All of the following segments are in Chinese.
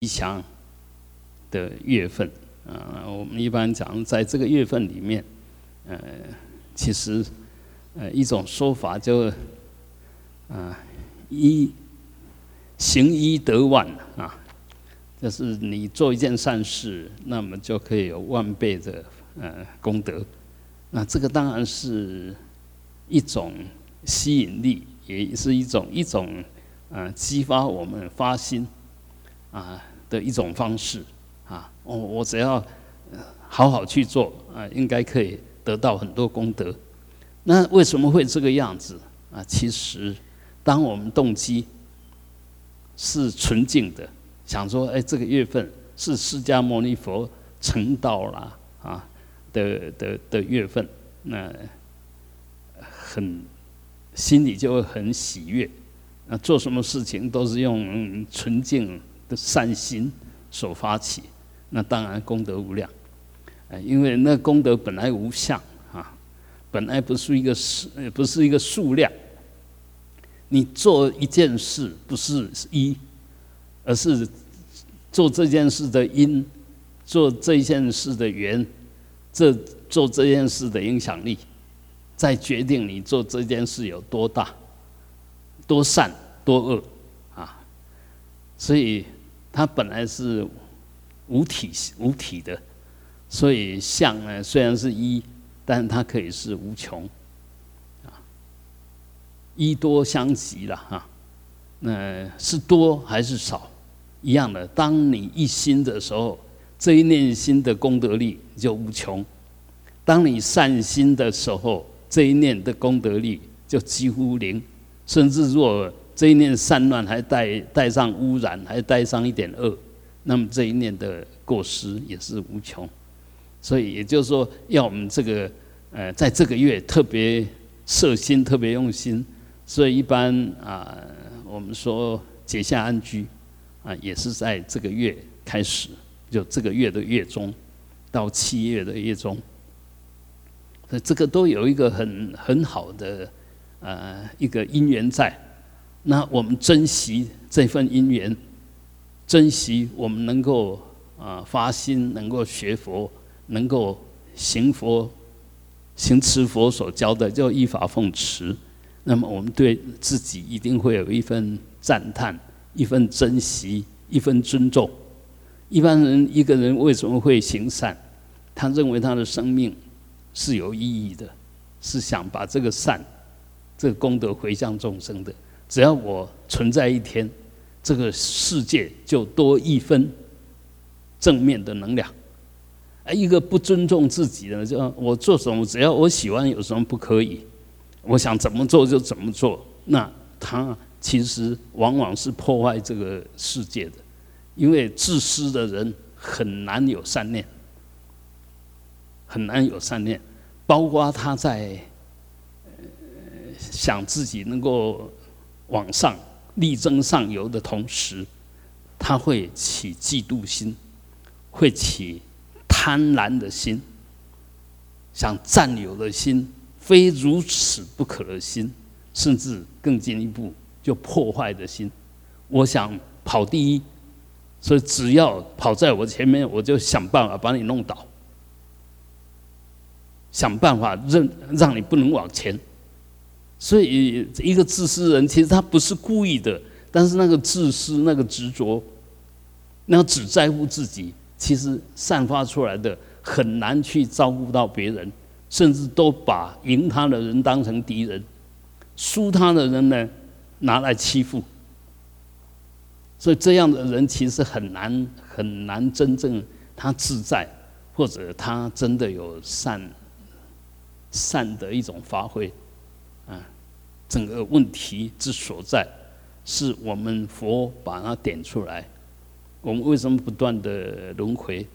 吉祥的月份啊。我们一般讲，在这个月份里面，呃，其实呃一种说法就啊一行一得万啊，就是你做一件善事，那么就可以有万倍的呃功德。那这个当然是一种吸引力，也是一种一种呃激发我们发心啊的一种方式啊。我我只要好好去做啊，应该可以得到很多功德。那为什么会这个样子啊？其实，当我们动机是纯净的，想说，哎，这个月份是释迦牟尼佛成道了啊。的的的月份，那很心里就会很喜悦，那做什么事情都是用纯净的善心所发起，那当然功德无量，哎，因为那功德本来无相啊，本来不是一个数，不是一个数量，你做一件事不是一，而是做这件事的因，做这件事的缘。这做这件事的影响力，在决定你做这件事有多大、多善、多恶啊！所以它本来是无体无体的，所以相呢虽然是一，但它可以是无穷啊，一多相及了哈。那是多还是少？一样的，当你一心的时候。这一念心的功德力就无穷。当你善心的时候，这一念的功德力就几乎零。甚至若这一念散乱还带带上污染，还带上一点恶，那么这一念的过失也是无穷。所以也就是说，要我们这个呃，在这个月特别摄心，特别用心。所以一般啊，我们说结下安居啊，也是在这个月开始。就这个月的月中，到七月的月中，所以这个都有一个很很好的呃一个因缘在。那我们珍惜这份因缘，珍惜我们能够啊发心，能够学佛，能够行佛，行持佛所教的，就依法奉持。那么我们对自己一定会有一份赞叹，一份珍惜，一份尊重。一般人一个人为什么会行善？他认为他的生命是有意义的，是想把这个善、这个功德回向众生的。只要我存在一天，这个世界就多一分正面的能量。而一个不尊重自己的，就我做什么，只要我喜欢，有什么不可以？我想怎么做就怎么做，那他其实往往是破坏这个世界的。因为自私的人很难有善念，很难有善念，包括他在想自己能够往上力争上游的同时，他会起嫉妒心，会起贪婪的心，想占有的心，非如此不可的心，甚至更进一步就破坏的心。我想跑第一。所以，只要跑在我前面，我就想办法把你弄倒，想办法让让你不能往前。所以，一个自私人其实他不是故意的，但是那个自私、那个执着，那个只在乎自己，其实散发出来的很难去照顾到别人，甚至都把赢他的人当成敌人，输他的人呢拿来欺负。所以这样的人其实很难很难真正他自在，或者他真的有善善的一种发挥，整个问题之所在，是我们佛把它点出来。我们为什么不断的轮回？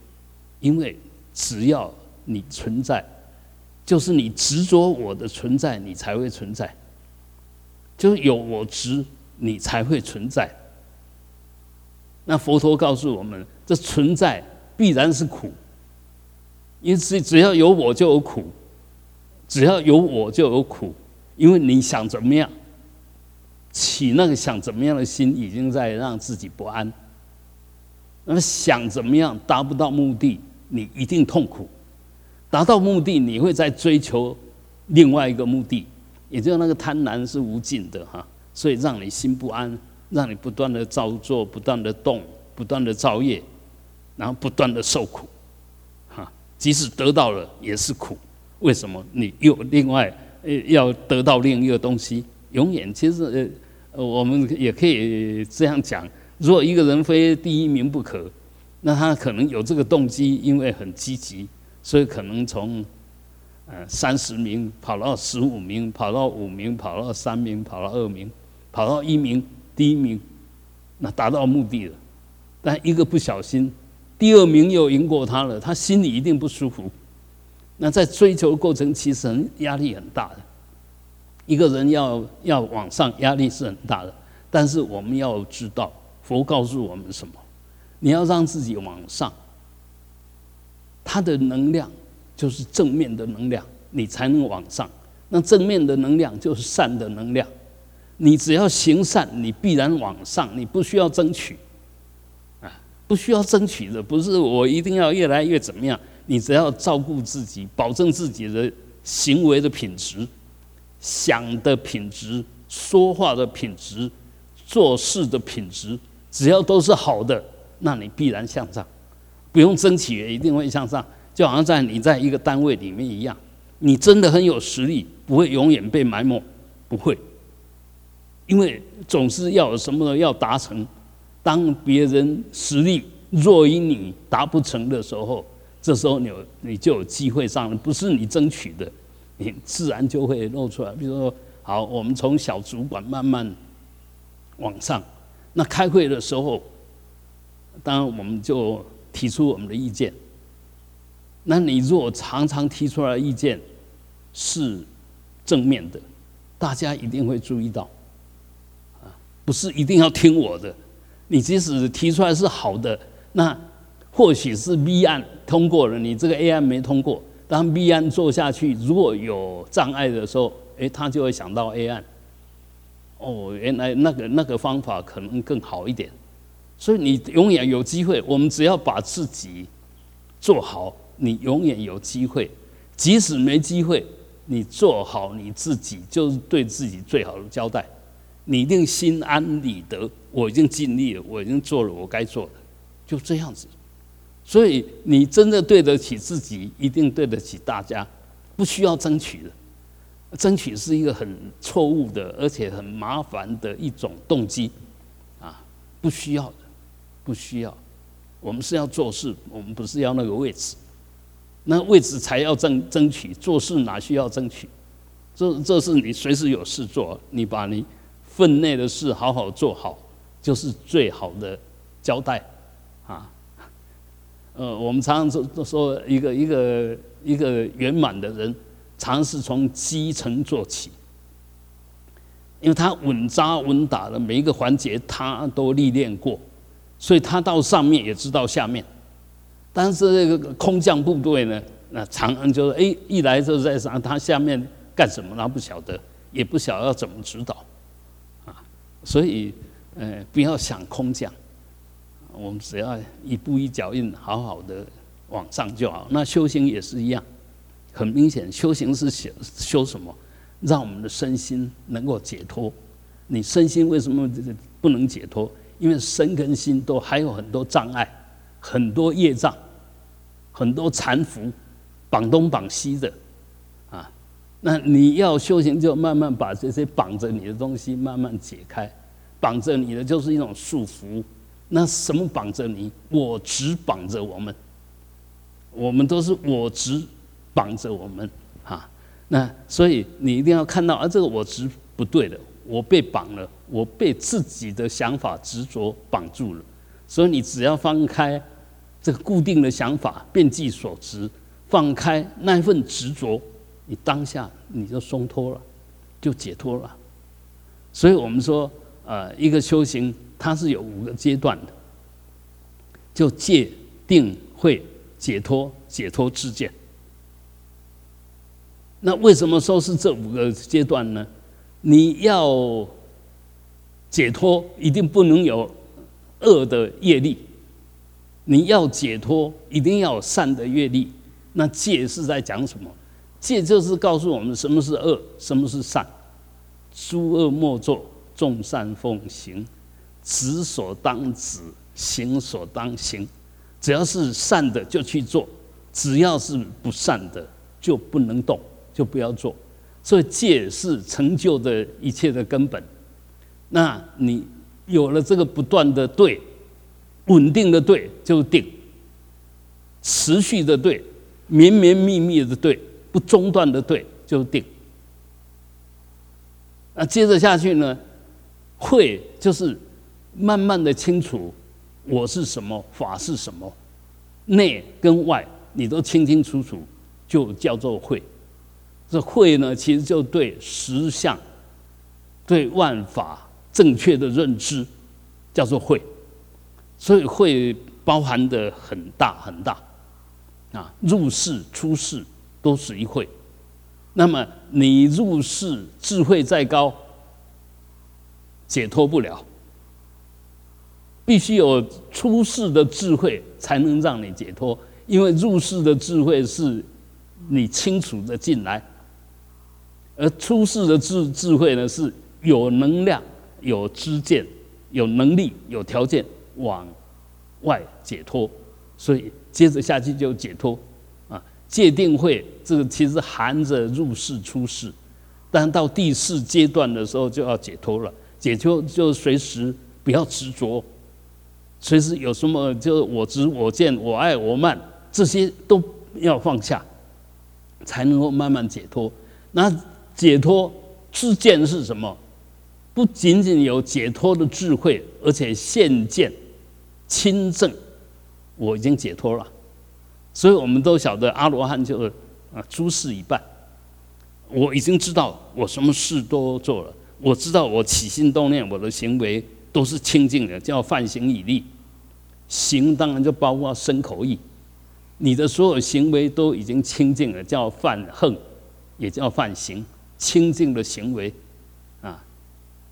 因为只要你存在，就是你执着我的存在，你才会存在。就是有我执，你才会存在。那佛陀告诉我们，这存在必然是苦，因此只要有我就有苦，只要有我就有苦，因为你想怎么样，起那个想怎么样的心，已经在让自己不安。那么想怎么样达不到目的，你一定痛苦；达到目的，你会在追求另外一个目的，也就是那个贪婪是无尽的哈，所以让你心不安，让你不断的造作，不断的动，不断的造业，然后不断的受苦，哈，即使得到了也是苦。为什么？你又另外要得到另一个东西，永远其实呃我们也可以这样讲。如果一个人非第一名不可，那他可能有这个动机，因为很积极，所以可能从呃三十名跑到十五名，跑到五名，跑到三名，跑到二名，跑到一名，第一名，那达到目的了。但一个不小心，第二名又赢过他了，他心里一定不舒服。那在追求过程其实很压力很大的，一个人要要往上，压力是很大的。但是我们要知道。佛告诉我们什么？你要让自己往上，它的能量就是正面的能量，你才能往上。那正面的能量就是善的能量，你只要行善，你必然往上，你不需要争取，啊，不需要争取的，不是我一定要越来越怎么样，你只要照顾自己，保证自己的行为的品质、想的品质、说话的品质、做事的品质。只要都是好的，那你必然向上，不用争取也一定会向上。就好像在你在一个单位里面一样，你真的很有实力，不会永远被埋没，不会，因为总是要有什么要达成。当别人实力弱于你达不成的时候，这时候你有你就有机会上，不是你争取的，你自然就会露出来。比如说，好，我们从小主管慢慢往上。那开会的时候，当然我们就提出我们的意见。那你如果常常提出来意见是正面的，大家一定会注意到，啊，不是一定要听我的。你即使提出来是好的，那或许是 B 案通过了，你这个 A 案没通过。当 B 案做下去，如果有障碍的时候，哎，他就会想到 A 案。哦，原来那个那个方法可能更好一点，所以你永远有机会。我们只要把自己做好，你永远有机会。即使没机会，你做好你自己，就是对自己最好的交代。你一定心安理得，我已经尽力了，我已经做了我该做的，就这样子。所以你真的对得起自己，一定对得起大家，不需要争取的。争取是一个很错误的，而且很麻烦的一种动机，啊，不需要的，不需要。我们是要做事，我们不是要那个位置，那位置才要争争取。做事哪需要争取？这这是你随时有事做，你把你分内的事好好做好，就是最好的交代，啊。呃，我们常常说说一个一个一个圆满的人。尝试从基层做起，因为他稳扎稳打的每一个环节他都历练过，所以他到上面也知道下面。但是这个空降部队呢，那长安就是哎一来就在上，他下面干什么他不晓得，也不晓得要怎么指导，啊，所以呃不要想空降，我们只要一步一脚印，好好的往上就好。那修行也是一样。很明显，修行是修修什么？让我们的身心能够解脱。你身心为什么不能解脱？因为身跟心都还有很多障碍，很多业障，很多缠缚，绑东绑西的啊。那你要修行，就慢慢把这些绑着你的东西慢慢解开。绑着你的就是一种束缚。那什么绑着你？我执绑着我们。我们都是我执。绑着我们，哈，那所以你一定要看到，啊，这个我执不对的，我被绑了，我被自己的想法执着绑住了。所以你只要放开这个固定的想法，变计所执，放开那份执着，你当下你就松脱了，就解脱了。所以我们说，呃，一个修行它是有五个阶段的，就戒、定、慧、解脱、解脱之见。那为什么说是这五个阶段呢？你要解脱，一定不能有恶的业力，你要解脱，一定要善的业力。那戒是在讲什么？戒就是告诉我们什么是恶，什么是善。诸恶莫作，众善奉行。止所当止，行所当行。只要是善的就去做，只要是不善的就不能动，就不要做。所以戒是成就的一切的根本。那你有了这个不断的对，稳定的对就是定，持续的对，绵绵密密的对，不中断的对就是定。那接着下去呢，会就是慢慢的清楚。我是什么？法是什么？内跟外你都清清楚楚，就叫做慧。这慧呢，其实就对实相、对万法正确的认知，叫做慧。所以慧包含的很大很大啊，入世出世都属于慧。那么你入世智慧再高，解脱不了。必须有出世的智慧，才能让你解脱。因为入世的智慧是你清楚的进来，而出世的智智慧呢，是有能量、有知见、有能力、有条件往外解脱。所以接着下去就解脱啊，界定会这个其实含着入世出世，但到第四阶段的时候就要解脱了。解脱就随时不要执着。随时有什么，就我执、我见、我爱、我慢，这些都要放下，才能够慢慢解脱。那解脱知见是什么？不仅仅有解脱的智慧，而且现见亲证，我已经解脱了。所以我们都晓得阿罗汉就是啊，诸事已办，我已经知道我什么事都做了，我知道我起心动念，我的行为都是清净的，叫犯行以立。行当然就包括身口意，你的所有行为都已经清净了，叫犯恨，也叫犯行，清净的行为，啊，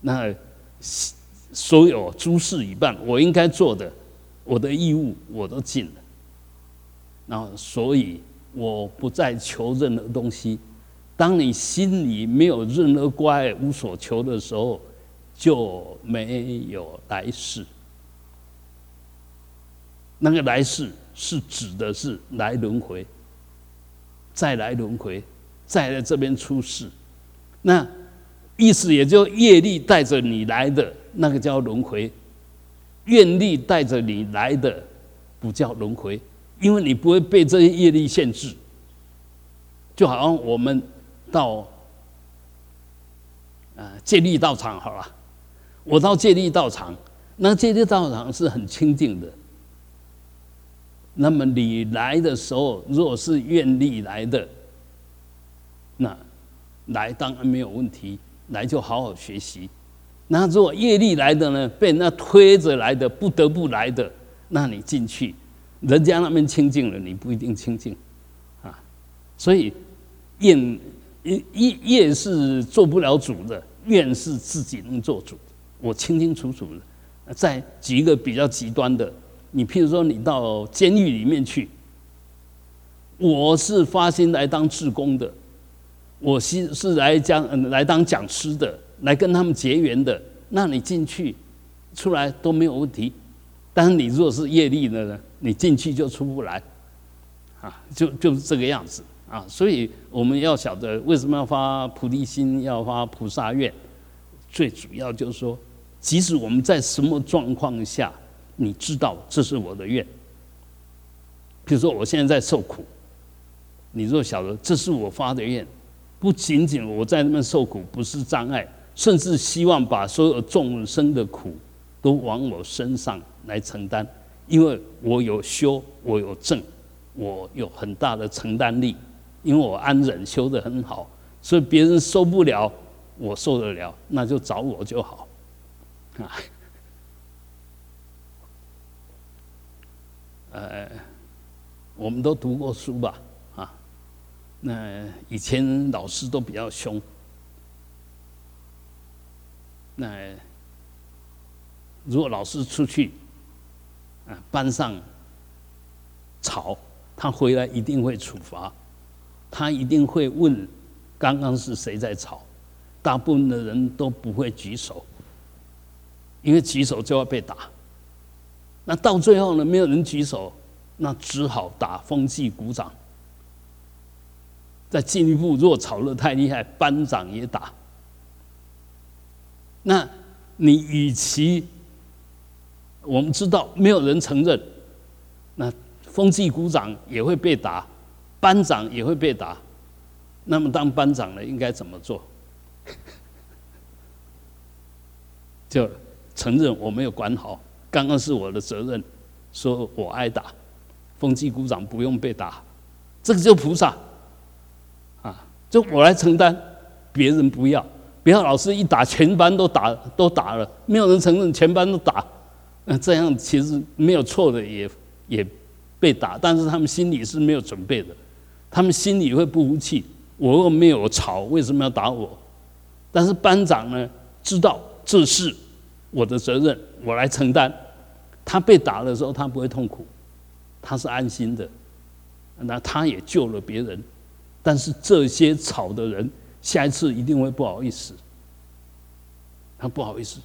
那所有诸事已办，我应该做的，我的义务我都尽了，然后所以我不再求任何东西。当你心里没有任何关爱、无所求的时候，就没有来世。那个来世是指的是来轮回，再来轮回，再来这边出世，那意思也就业力带着你来的那个叫轮回，愿力带着你来的不叫轮回，因为你不会被这些业力限制。就好像我们到啊戒律道场好了，我到戒律道场，那戒律道场是很清净的。那么你来的时候，若是愿力来的，那来当然没有问题，来就好好学习。那如果业力来的呢，被那推着来的，不得不来的，那你进去，人家那边清净了，你不一定清净，啊，所以愿业业是做不了主的，愿是自己能做主。我清清楚楚的，再举一个比较极端的。你譬如说，你到监狱里面去，我是发心来当志工的，我是是来讲来当讲师的，来跟他们结缘的。那你进去出来都没有问题。但是你若是业力的呢，你进去就出不来，啊，就就是这个样子啊。所以我们要晓得为什么要发菩提心，要发菩萨愿，最主要就是说，即使我们在什么状况下。你知道这是我的愿。比如说我现在在受苦，你若晓得这是我发的愿，不仅仅我在那边受苦不是障碍，甚至希望把所有众生的苦都往我身上来承担，因为我有修，我有正，我有很大的承担力，因为我安忍修得很好，所以别人受不了，我受得了，那就找我就好，啊。呃，我们都读过书吧，啊，那以前老师都比较凶，那如果老师出去，啊，班上吵，他回来一定会处罚，他一定会问刚刚是谁在吵，大部分的人都不会举手，因为举手就要被打。那到最后呢，没有人举手，那只好打风纪鼓掌。再进一步，若吵得太厉害，班长也打。那你与其我们知道没有人承认，那风纪鼓掌也会被打，班长也会被打。那么当班长的应该怎么做？就承认我没有管好。刚刚是我的责任，说我挨打，风纪鼓掌不用被打，这个就菩萨，啊，就我来承担，别人不要，不要老师一打全班都打都打了，没有人承认全班都打，那这样其实没有错的也也被打，但是他们心里是没有准备的，他们心里会不服气，我又没有吵，为什么要打我？但是班长呢，知道这是我的责任，我来承担。他被打的时候，他不会痛苦，他是安心的，那他也救了别人。但是这些吵的人，下一次一定会不好意思。他不好意思，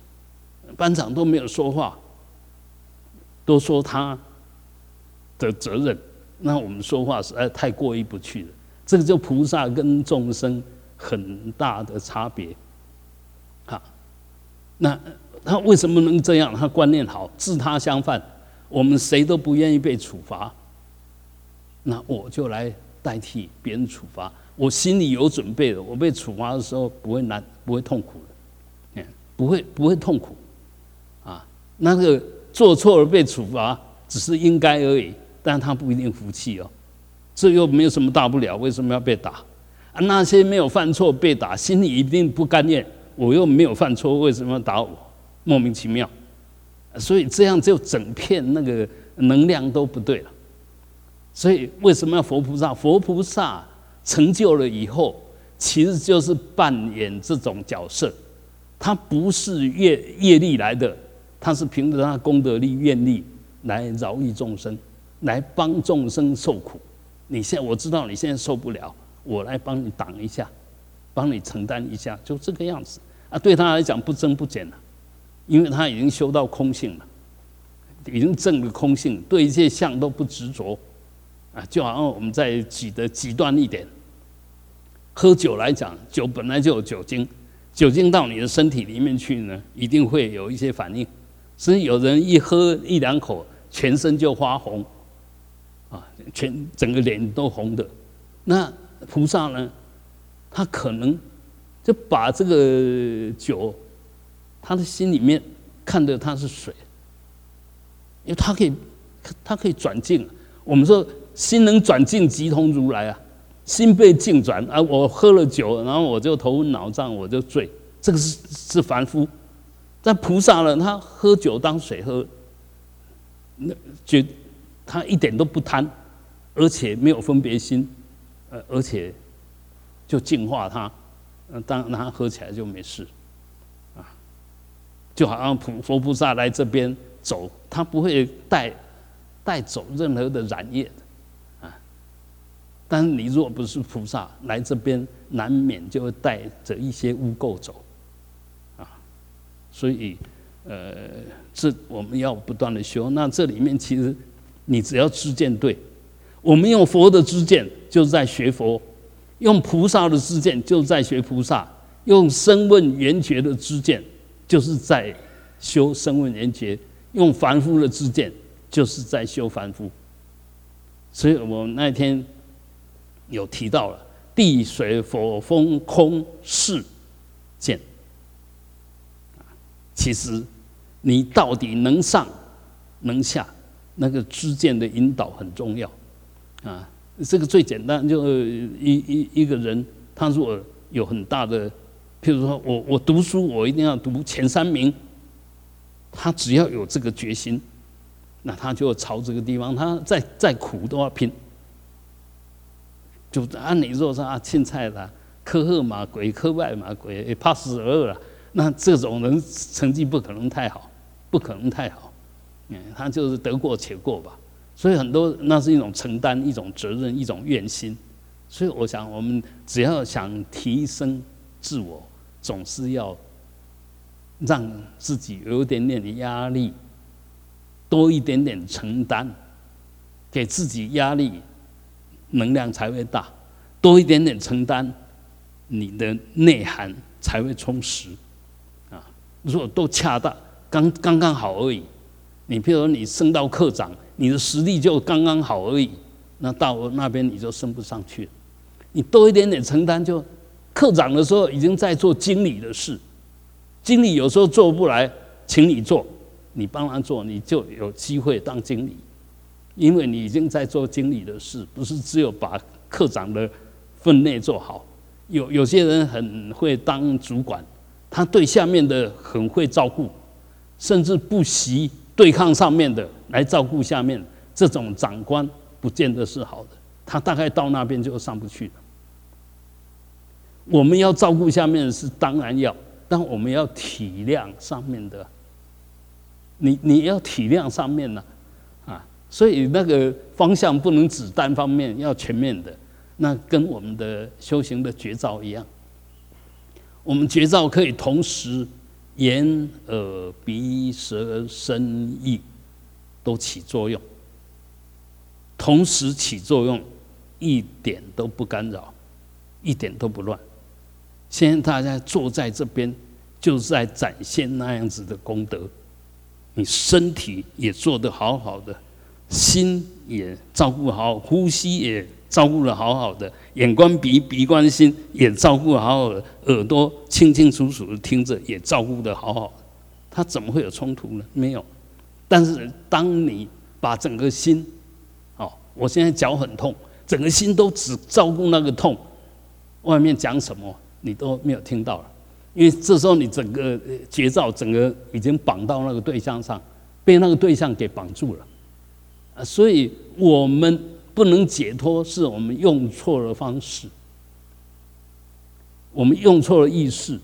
班长都没有说话，都说他的责任，那我们说话实在太过意不去了。这个就菩萨跟众生很大的差别。好，那。他为什么能这样？他观念好，自他相犯。我们谁都不愿意被处罚，那我就来代替别人处罚。我心里有准备的，我被处罚的时候不会难，不会痛苦的，嗯，不会不会痛苦。啊，那个做错了被处罚，只是应该而已，但他不一定服气哦。这又没有什么大不了，为什么要被打？啊，那些没有犯错被打，心里一定不甘愿。我又没有犯错，为什么要打我？莫名其妙，所以这样就整片那个能量都不对了。所以为什么要佛菩萨？佛菩萨成就了以后，其实就是扮演这种角色。他不是业业力来的，他是凭着他功德力、愿力来饶益众生，来帮众生受苦。你现在我知道你现在受不了，我来帮你挡一下，帮你承担一下，就这个样子啊。对他来讲不增不减了。因为他已经修到空性了，已经证了空性，对一切相都不执着，啊，就好像我们在举的极端一点，喝酒来讲，酒本来就有酒精，酒精到你的身体里面去呢，一定会有一些反应，所以有人一喝一两口，全身就发红，啊，全整个脸都红的，那菩萨呢，他可能就把这个酒。他的心里面看的他是水，因为他可以，他可以转境。我们说心能转境，即同如来啊。心被境转啊，我喝了酒，然后我就头昏脑胀，我就醉。这个是是凡夫，但菩萨呢，他喝酒当水喝，那觉他一点都不贪，而且没有分别心，呃，而且就净化他，嗯，当他喝起来就没事。就好像普佛菩萨来这边走，他不会带带走任何的染业的啊。但是你若不是菩萨来这边，难免就会带着一些污垢走啊。所以，呃，这我们要不断的修。那这里面其实你只要知见对，我们用佛的知见就是在学佛，用菩萨的知见就是在学菩萨，用声问缘觉的知见。就是在修声闻缘觉，用凡夫的知见，就是在修凡夫。所以我那天有提到了地水火风空世见。其实你到底能上能下，那个知见的引导很重要啊。这个最简单，就一一一个人，他如果有很大的。譬如说我我读书，我一定要读前三名。他只要有这个决心，那他就朝这个地方，他再再苦都要拼。就按你说是啊，青菜啦，科赫马鬼，科外马鬼，怕死而了。那这种人成绩不可能太好，不可能太好。嗯，他就是得过且过吧。所以很多那是一种承担、一种责任、一种愿心。所以我想，我们只要想提升自我，总是要让自己有一点点的压力，多一点点承担，给自己压力，能量才会大。多一点点承担，你的内涵才会充实。啊，如果都恰当，刚刚刚好而已。你譬如你升到科长，你的实力就刚刚好而已，那到那边你就升不上去。你多一点点承担，就科长的时候已经在做经理的事，经理有时候做不来，请你做，你帮他做，你就有机会当经理，因为你已经在做经理的事，不是只有把科长的分内做好。有有些人很会当主管，他对下面的很会照顾，甚至不惜对抗上面的来照顾下面，这种长官不见得是好的。他大概到那边就上不去了。我们要照顾下面是当然要，但我们要体谅上面的。你你要体谅上面呢，啊，所以那个方向不能只单方面，要全面的。那跟我们的修行的绝招一样，我们绝招可以同时眼、耳、鼻、舌、身、意都起作用，同时起作用。一点都不干扰，一点都不乱。现在大家坐在这边，就是在展现那样子的功德。你身体也做得好好的，心也照顾好，呼吸也照顾得好好的，眼观鼻，鼻观心也照顾好好的，耳朵清清楚楚的听着，也照顾得好好的。他怎么会有冲突呢？没有。但是当你把整个心，哦，我现在脚很痛。整个心都只照顾那个痛，外面讲什么你都没有听到了，因为这时候你整个节奏整个已经绑到那个对象上，被那个对象给绑住了，啊，所以我们不能解脱，是我们用错了方式，我们用错了意识，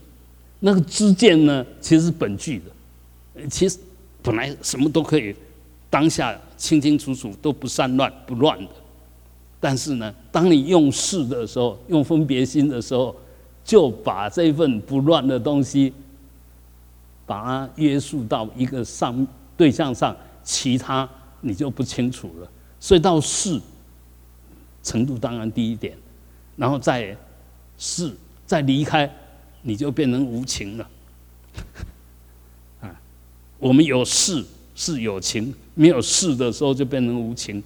那个知见呢，其实是本具的，其实本来什么都可以，当下清清楚楚都不散乱不乱的。但是呢，当你用事的时候，用分别心的时候，就把这份不乱的东西，把它约束到一个上对象上，其他你就不清楚了。所以到事程度当然低一点，然后再事再离开，你就变成无情了。啊，我们有事是有情，没有事的时候就变成无情。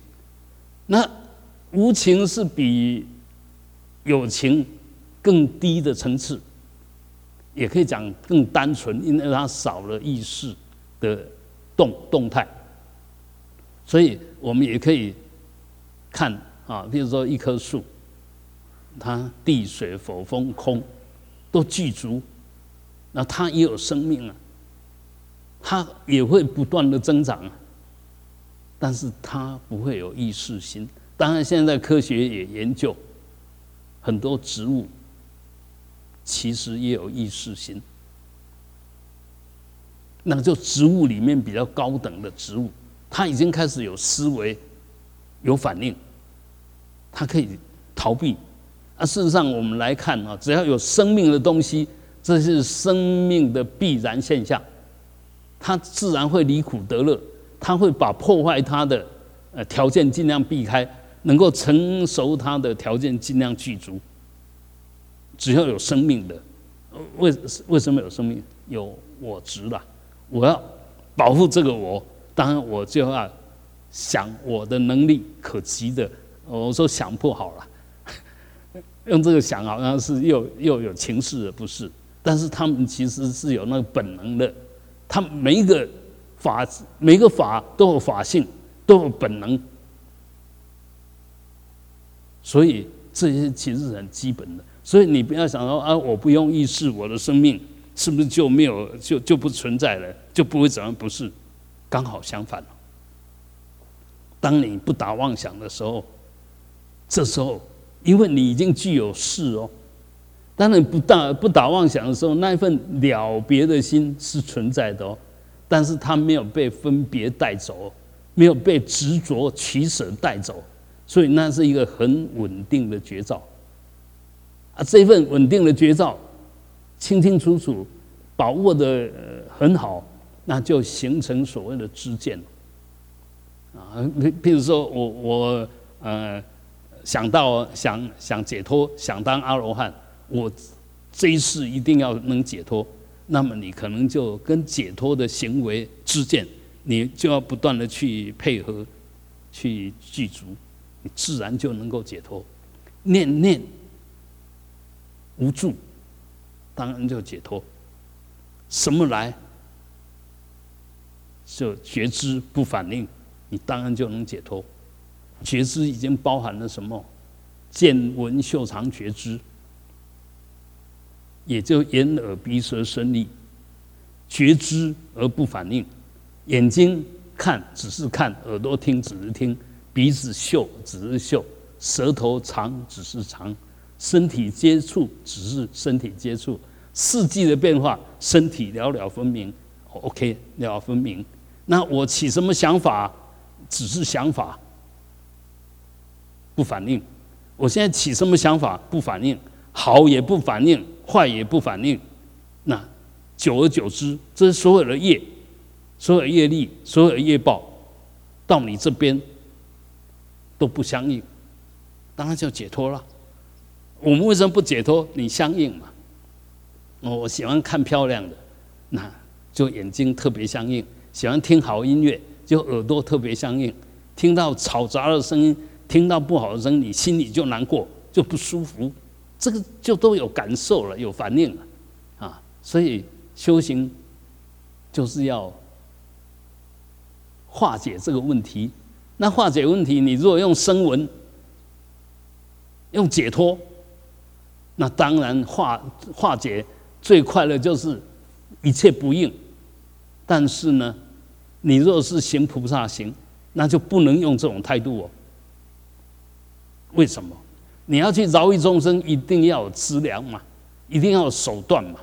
那。无情是比有情更低的层次，也可以讲更单纯，因为它少了意识的动动态。所以我们也可以看啊，比如说一棵树，它地水火风空都具足，那它也有生命啊，它也会不断的增长啊，但是它不会有意识心。当然，现在科学也研究很多植物，其实也有意识心。那就植物里面比较高等的植物，它已经开始有思维、有反应，它可以逃避。啊，事实上我们来看啊，只要有生命的东西，这是生命的必然现象，它自然会离苦得乐，它会把破坏它的呃条件尽量避开。能够成熟它的条件尽量具足，只要有生命的，为为什么有生命？有我执了，我要保护这个我，当然我就要想我的能力可及的。我说想不好了，用这个想好像是又又有情势的，不是？但是他们其实是有那个本能的，他每一个法每个法都有法性，都有本能。所以这些其实是很基本的，所以你不要想说啊，我不用意识，我的生命是不是就没有就就不存在了，就不会怎样？不是，刚好相反。当你不打妄想的时候，这时候因为你已经具有事哦，当你不打不打妄想的时候，那一份了别的心是存在的哦，但是它没有被分别带走，没有被执着取舍带走，所以那是一个很稳定的绝招。啊，这份稳定的绝招，清清楚楚把握的很好，那就形成所谓的知见。啊，比如说我我呃想到想想解脱，想当阿罗汉，我这一世一定要能解脱，那么你可能就跟解脱的行为知见，你就要不断的去配合，去具足，你自然就能够解脱。念念无助，当然就解脱。什么来？就觉知不反应。你当然就能解脱，觉知已经包含了什么？见闻嗅尝觉知，也就眼耳鼻舌身意，觉知而不反应。眼睛看只是看，耳朵听只是听，鼻子嗅只是嗅，舌头尝只是尝，身体接触只是身体接触。四季的变化，身体了了分明。OK，了了分明。那我起什么想法？只是想法不反应，我现在起什么想法不反应，好也不反应，坏也不反应，那久而久之，这所有的业，所有的业力，所有的业报，到你这边都不相应，当然就解脱了。我们为什么不解脱？你相应嘛。我喜欢看漂亮的，那就眼睛特别相应；喜欢听好音乐。就耳朵特别相应，听到吵杂的声音，听到不好的声音，你心里就难过，就不舒服，这个就都有感受了，有反应了，啊，所以修行就是要化解这个问题。那化解问题，你如果用声闻，用解脱，那当然化化解最快的就是一切不应，但是呢？你若是行菩萨行，那就不能用这种态度哦。为什么？你要去饶益众生，一定要有资粮嘛，一定要有手段嘛。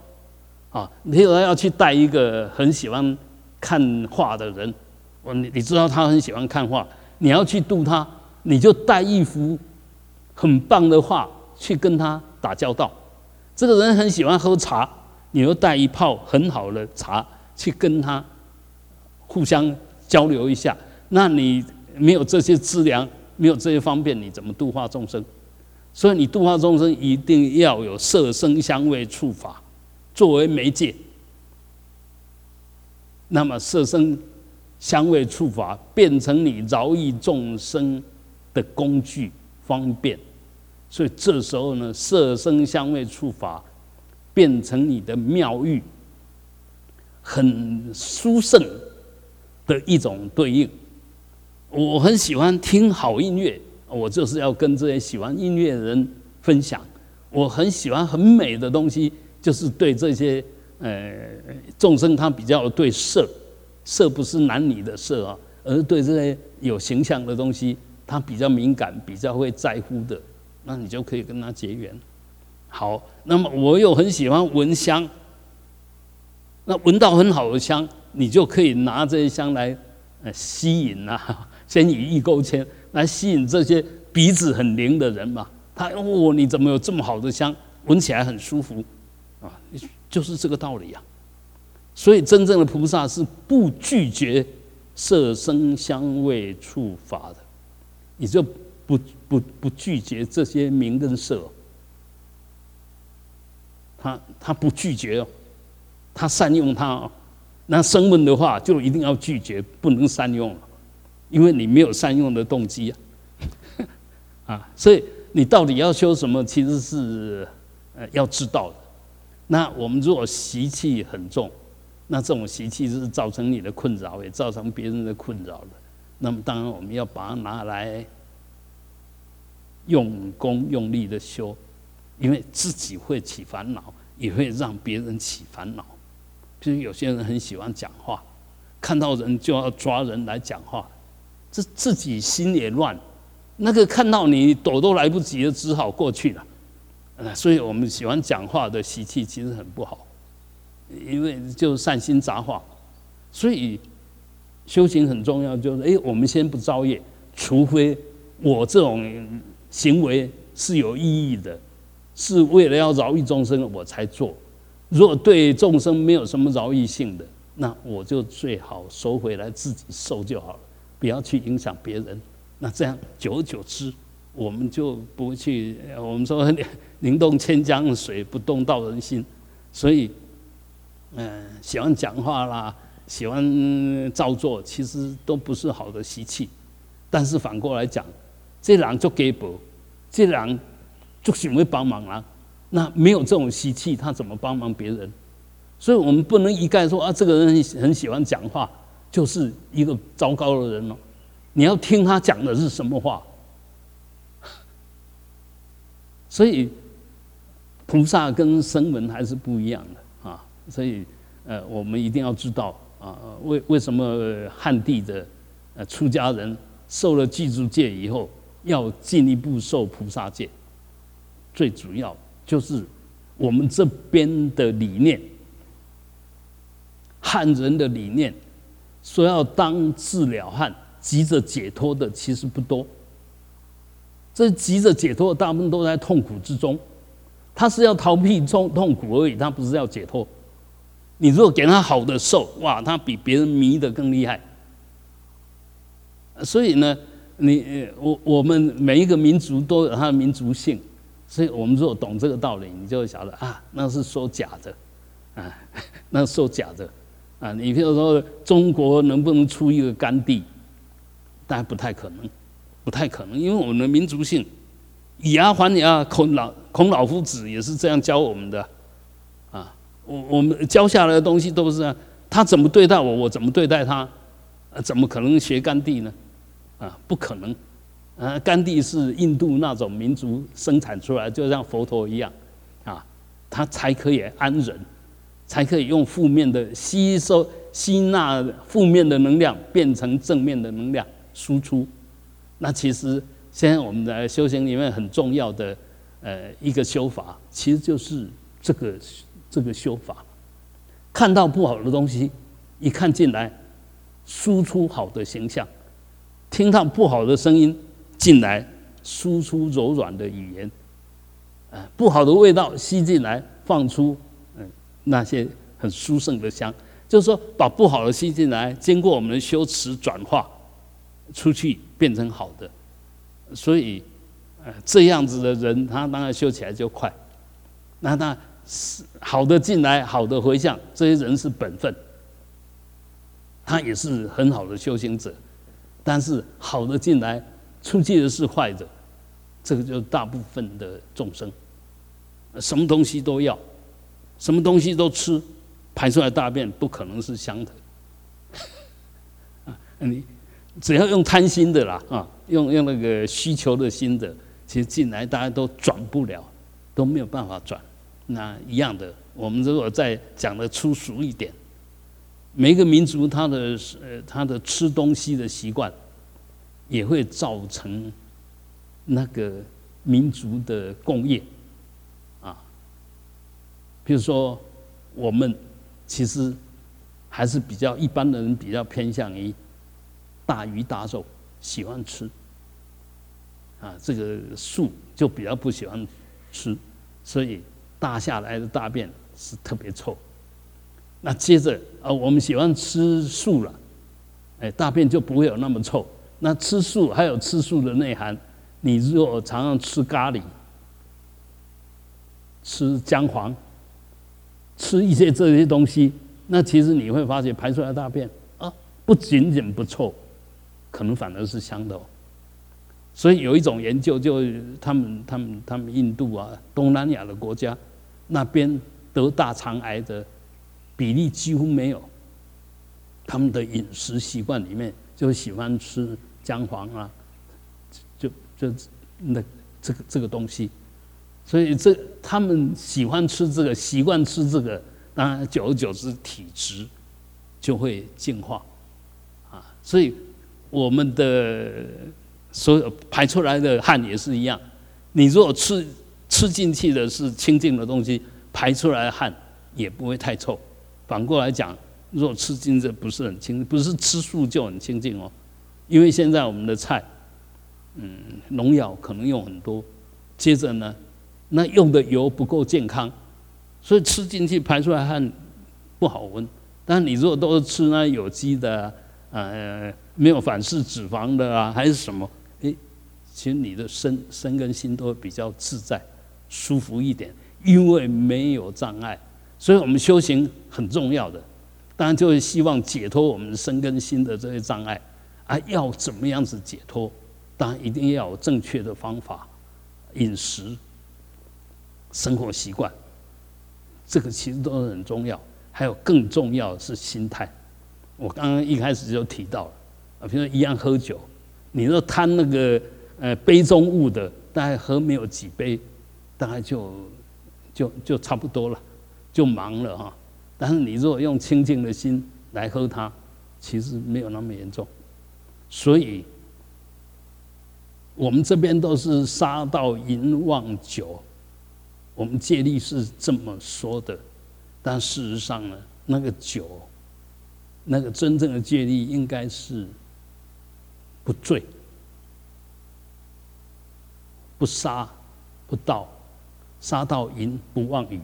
啊，你如果要去带一个很喜欢看画的人，我你你知道他很喜欢看画，你要去度他，你就带一幅很棒的画去跟他打交道。这个人很喜欢喝茶，你又带一泡很好的茶去跟他。互相交流一下，那你没有这些资粮，没有这些方便，你怎么度化众生？所以你度化众生一定要有色声香味触法作为媒介。那么色声香味触法变成你饶益众生的工具方便，所以这时候呢，色声香味触法变成你的妙玉，很殊胜。的一种对应，我很喜欢听好音乐，我就是要跟这些喜欢音乐的人分享。我很喜欢很美的东西，就是对这些呃众生，他比较对色，色不是男女的色啊，而对这些有形象的东西，他比较敏感，比较会在乎的，那你就可以跟他结缘。好，那么我又很喜欢闻香，那闻到很好的香。你就可以拿这些香来，呃，吸引啊，先以意勾牵来吸引这些鼻子很灵的人嘛。他哦，你怎么有这么好的香，闻起来很舒服，啊，就是这个道理呀。所以真正的菩萨是不拒绝色声香味触法的，你就不不不拒绝这些名跟色，他他不拒绝哦，他善用它哦。那生闷的话，就一定要拒绝，不能善用了，因为你没有善用的动机啊，啊，所以你到底要修什么，其实是呃要知道的。那我们如果习气很重，那这种习气是造成你的困扰，也造成别人的困扰的。那么当然我们要把它拿来用功用力的修，因为自己会起烦恼，也会让别人起烦恼。就是有些人很喜欢讲话，看到人就要抓人来讲话，这自己心也乱。那个看到你躲都来不及了，只好过去了。所以我们喜欢讲话的习气其实很不好，因为就善心杂话。所以修行很重要，就是哎，我们先不造业，除非我这种行为是有意义的，是为了要饶益众生，我才做。如果对众生没有什么饶益性的，那我就最好收回来自己受就好了，不要去影响别人。那这样久而久之，我们就不去。我们说宁动千江水，不动道人心。所以，嗯，喜欢讲话啦。喜欢照做，其实都不是好的习气。但是反过来讲，这人就给薄，既然就喜欢帮忙啊。那没有这种习气，他怎么帮忙别人？所以我们不能一概说啊，这个人很喜欢讲话，就是一个糟糕的人哦。你要听他讲的是什么话。所以菩萨跟声闻还是不一样的啊。所以呃，我们一定要知道。啊，为为什么汉地的呃出家人受了具足戒以后，要进一步受菩萨戒？最主要就是我们这边的理念，汉人的理念，说要当治了汉，急着解脱的其实不多。这急着解脱的大部分都在痛苦之中，他是要逃避痛痛苦而已，他不是要解脱。你如果给他好的受，哇，他比别人迷的更厉害。所以呢，你我我们每一个民族都有他的民族性，所以我们如果懂这个道理，你就会晓得啊，那是说假的，啊，那是说假的，啊，你比如说中国能不能出一个甘地？但不太可能，不太可能，因为我们的民族性，以牙还牙，孔老孔老夫子也是这样教我们的。啊我我们教下来的东西都是这样，他怎么对待我，我怎么对待他，怎么可能学甘地呢？啊，不可能！啊，甘地是印度那种民族生产出来，就像佛陀一样，啊，他才可以安忍，才可以用负面的吸收、吸纳负面的能量，变成正面的能量输出。那其实现在我们的修行里面很重要的呃一个修法，其实就是这个。这个修法，看到不好的东西，一看进来，输出好的形象；听到不好的声音进来，输出柔软的语言。啊，不好的味道吸进来，放出嗯那些很殊胜的香。就是说，把不好的吸进来，经过我们的修持转化出去，变成好的。所以，呃，这样子的人，他当然修起来就快。那那。是好的进来，好的回向，这些人是本分，他也是很好的修行者。但是好的进来，出去的是坏的，这个就是大部分的众生，什么东西都要，什么东西都吃，排出来大便不可能是香的。啊，你只要用贪心的啦，啊，用用那个需求的心的，其实进来大家都转不了，都没有办法转。那一样的，我们如果再讲的粗俗一点，每个民族他的呃他的吃东西的习惯，也会造成那个民族的工业啊。比如说，我们其实还是比较一般的人比较偏向于大鱼大肉，喜欢吃啊，这个素就比较不喜欢吃，所以。大下来的大便是特别臭，那接着啊，我们喜欢吃素了，哎，大便就不会有那么臭。那吃素还有吃素的内涵，你如果常常吃咖喱、吃姜黄、吃一些这些东西，那其实你会发现排出来大便啊，不仅仅不臭，可能反而是香的哦。所以有一种研究，就他们、他们、他们印度啊、东南亚的国家，那边得大肠癌的比例几乎没有。他们的饮食习惯里面就喜欢吃姜黄啊，就就那这个这个东西，所以这他们喜欢吃这个，习惯吃这个，当然久而久之体质就会进化啊。所以我们的。所有排出来的汗也是一样，你如果吃吃进去的是清净的东西，排出来的汗也不会太臭。反过来讲，若吃净这不是很清，不是吃素就很清净哦，因为现在我们的菜，嗯，农药可能用很多，接着呢，那用的油不够健康，所以吃进去排出来汗不好闻。但你如果都是吃那有机的，呃，没有反式脂肪的啊，还是什么，诶，其实你的身身跟心都比较自在、舒服一点，因为没有障碍。所以我们修行很重要的，当然就是希望解脱我们身跟心的这些障碍啊。要怎么样子解脱？当然一定要有正确的方法、饮食、生活习惯，这个其实都是很重要。还有更重要的是心态。我刚刚一开始就提到了啊，比如说一样喝酒，你说贪那个呃杯中物的，大概喝没有几杯，大概就就就差不多了。就忙了哈，但是你如果用清净的心来喝它，其实没有那么严重。所以，我们这边都是杀到淫妄酒，我们戒律是这么说的，但事实上呢，那个酒，那个真正的戒律应该是不醉、不杀、不盗、杀到淫不妄语。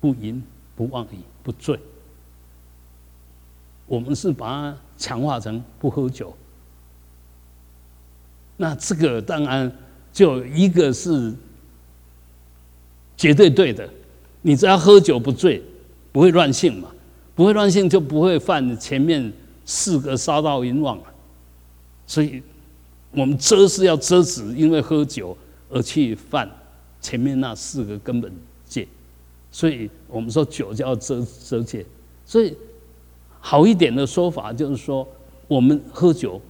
不淫不妄语不醉，我们是把它强化成不喝酒。那这个当然就一个是绝对对的，你只要喝酒不醉，不会乱性嘛，不会乱性就不会犯前面四个杀盗淫妄了。所以我们遮是要遮止，因为喝酒而去犯前面那四个根本。所以我们说酒叫遮遮戒，所以好一点的说法就是说，我们喝酒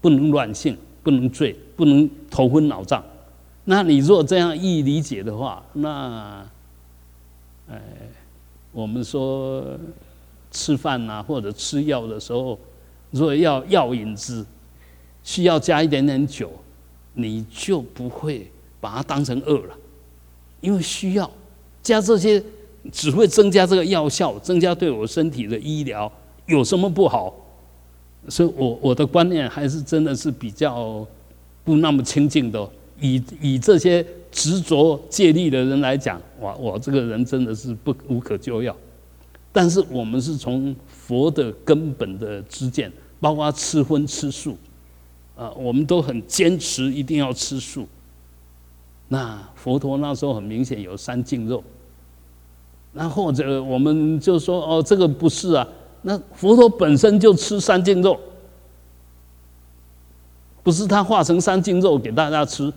不能乱性，不能醉，不能头昏脑胀。那你如果这样一理解的话，那，哎，我们说吃饭呐或者吃药的时候，如果要药引子，需要加一点点酒，你就不会把它当成恶了，因为需要。加这些只会增加这个药效，增加对我身体的医疗有什么不好？所以我我的观念还是真的是比较不那么清净的。以以这些执着戒律的人来讲，哇，我这个人真的是不无可救药。但是我们是从佛的根本的知见，包括吃荤吃素，啊，我们都很坚持一定要吃素。那佛陀那时候很明显有三净肉。那或者我们就说哦，这个不是啊。那佛陀本身就吃三净肉，不是他化成三净肉给大家吃。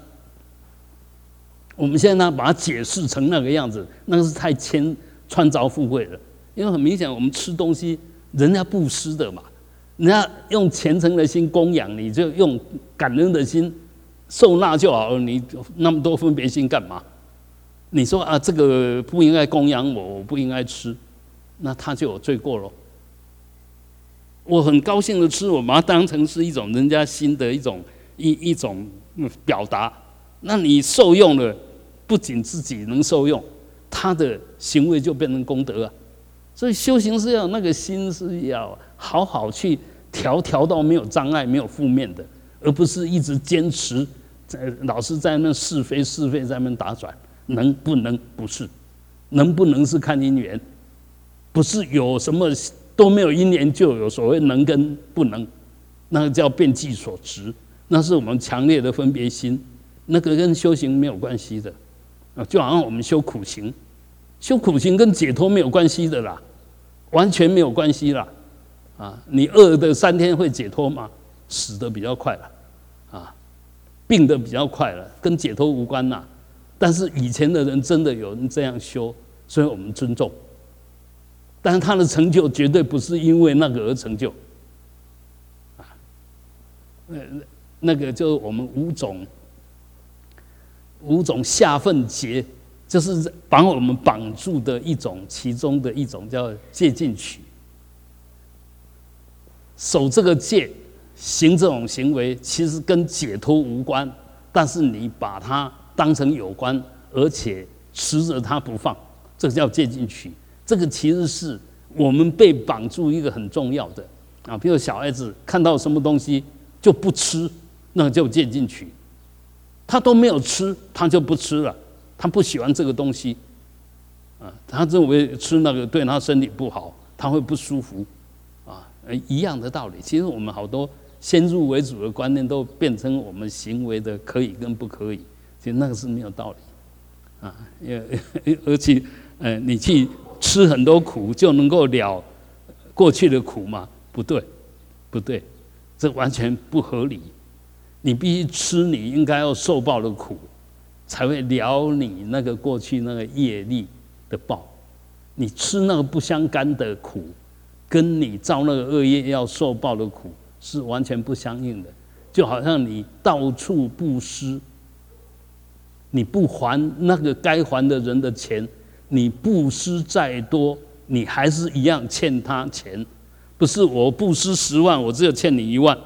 我们现在呢，把它解释成那个样子，那个是太牵穿凿附会了。因为很明显，我们吃东西，人家布施的嘛，人家用虔诚的心供养，你就用感恩的心受纳就好。你那么多分别心干嘛？你说啊，这个不应该供养我，我不应该吃，那他就有罪过喽。我很高兴的吃，我把它当成是一种人家心的一种一一种表达。那你受用了，不仅自己能受用，他的行为就变成功德啊。所以修行是要那个心是要好好去调调到没有障碍、没有负面的，而不是一直坚持在老是在那是非是非在那打转。能不能不是？能不能是看因缘？不是有什么都没有因缘就有所谓能跟不能，那个叫变计所执，那是我们强烈的分别心，那个跟修行没有关系的啊，就好像我们修苦行，修苦行跟解脱没有关系的啦，完全没有关系啦，啊，你饿的三天会解脱吗？死的比较快了，病的比较快了，跟解脱无关呐。但是以前的人真的有人这样修，所以我们尊重。但是他的成就绝对不是因为那个而成就，啊，那那个就是我们五种五种下分结，就是把我们绑住的一种，其中的一种叫戒禁取。守这个戒，行这种行为，其实跟解脱无关，但是你把它。当成有关，而且持着它不放，这叫戒禁取。这个其实是我们被绑住一个很重要的啊，比如小孩子看到什么东西就不吃，那就渐进取。他都没有吃，他就不吃了，他不喜欢这个东西，啊，他认为吃那个对他身体不好，他会不舒服，啊，一样的道理。其实我们好多先入为主的观念都变成我们行为的可以跟不可以，其实那个是没有道理，啊，而而且，呃，你去。吃很多苦就能够了过去的苦吗？不对，不对，这完全不合理。你必须吃你应该要受报的苦，才会了你那个过去那个业力的报。你吃那个不相干的苦，跟你造那个恶业要受报的苦是完全不相应的。就好像你到处布施，你不还那个该还的人的钱。你布施再多，你还是一样欠他钱。不是我布施十万，我只有欠你一万，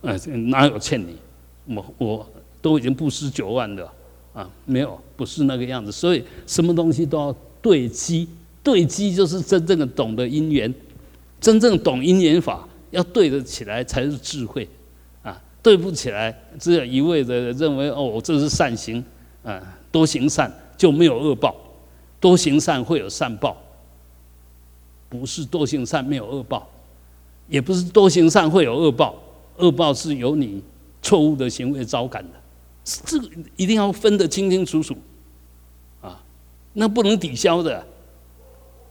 呃，哪有欠你？我我都已经布施九万了，啊，没有，不是那个样子。所以什么东西都要对机，对机就是真正的懂得因缘，真正懂因缘法，要对得起来才是智慧，啊，对不起来，只有一味的认为哦，这是善行，啊，多行善就没有恶报。多行善会有善报，不是多行善没有恶报，也不是多行善会有恶报，恶报是由你错误的行为招感的，这个一定要分得清清楚楚，啊，那不能抵消的，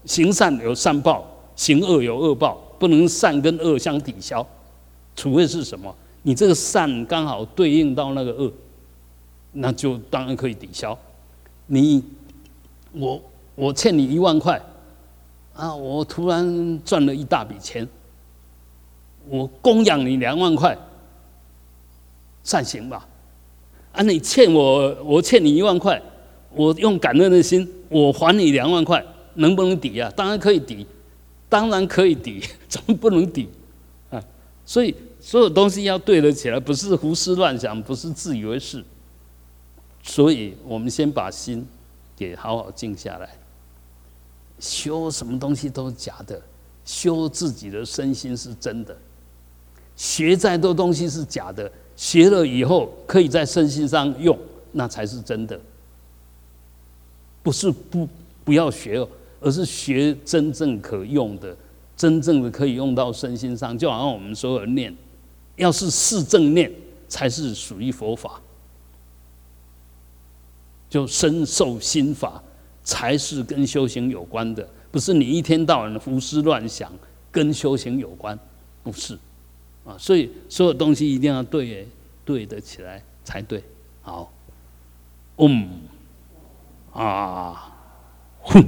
行善有善报，行恶有恶报，不能善跟恶相抵消，除非是什么，你这个善刚好对应到那个恶，那就当然可以抵消，你。我我欠你一万块，啊！我突然赚了一大笔钱，我供养你两万块，善行吧？啊！你欠我，我欠你一万块，我用感恩的心，我还你两万块，能不能抵啊？当然可以抵，当然可以抵，怎么不能抵？啊！所以所有东西要对得起来，不是胡思乱想，不是自以为是。所以我们先把心。给好好静下来，修什么东西都是假的，修自己的身心是真的。学再多东西是假的，学了以后可以在身心上用，那才是真的。不是不不要学哦，而是学真正可用的，真正的可以用到身心上。就好像我们所有念，要是是正念，才是属于佛法。就深受心法才是跟修行有关的，不是你一天到晚胡思乱想跟修行有关，不是啊，所以所有东西一定要对对得起来才对。好，嗯啊。哼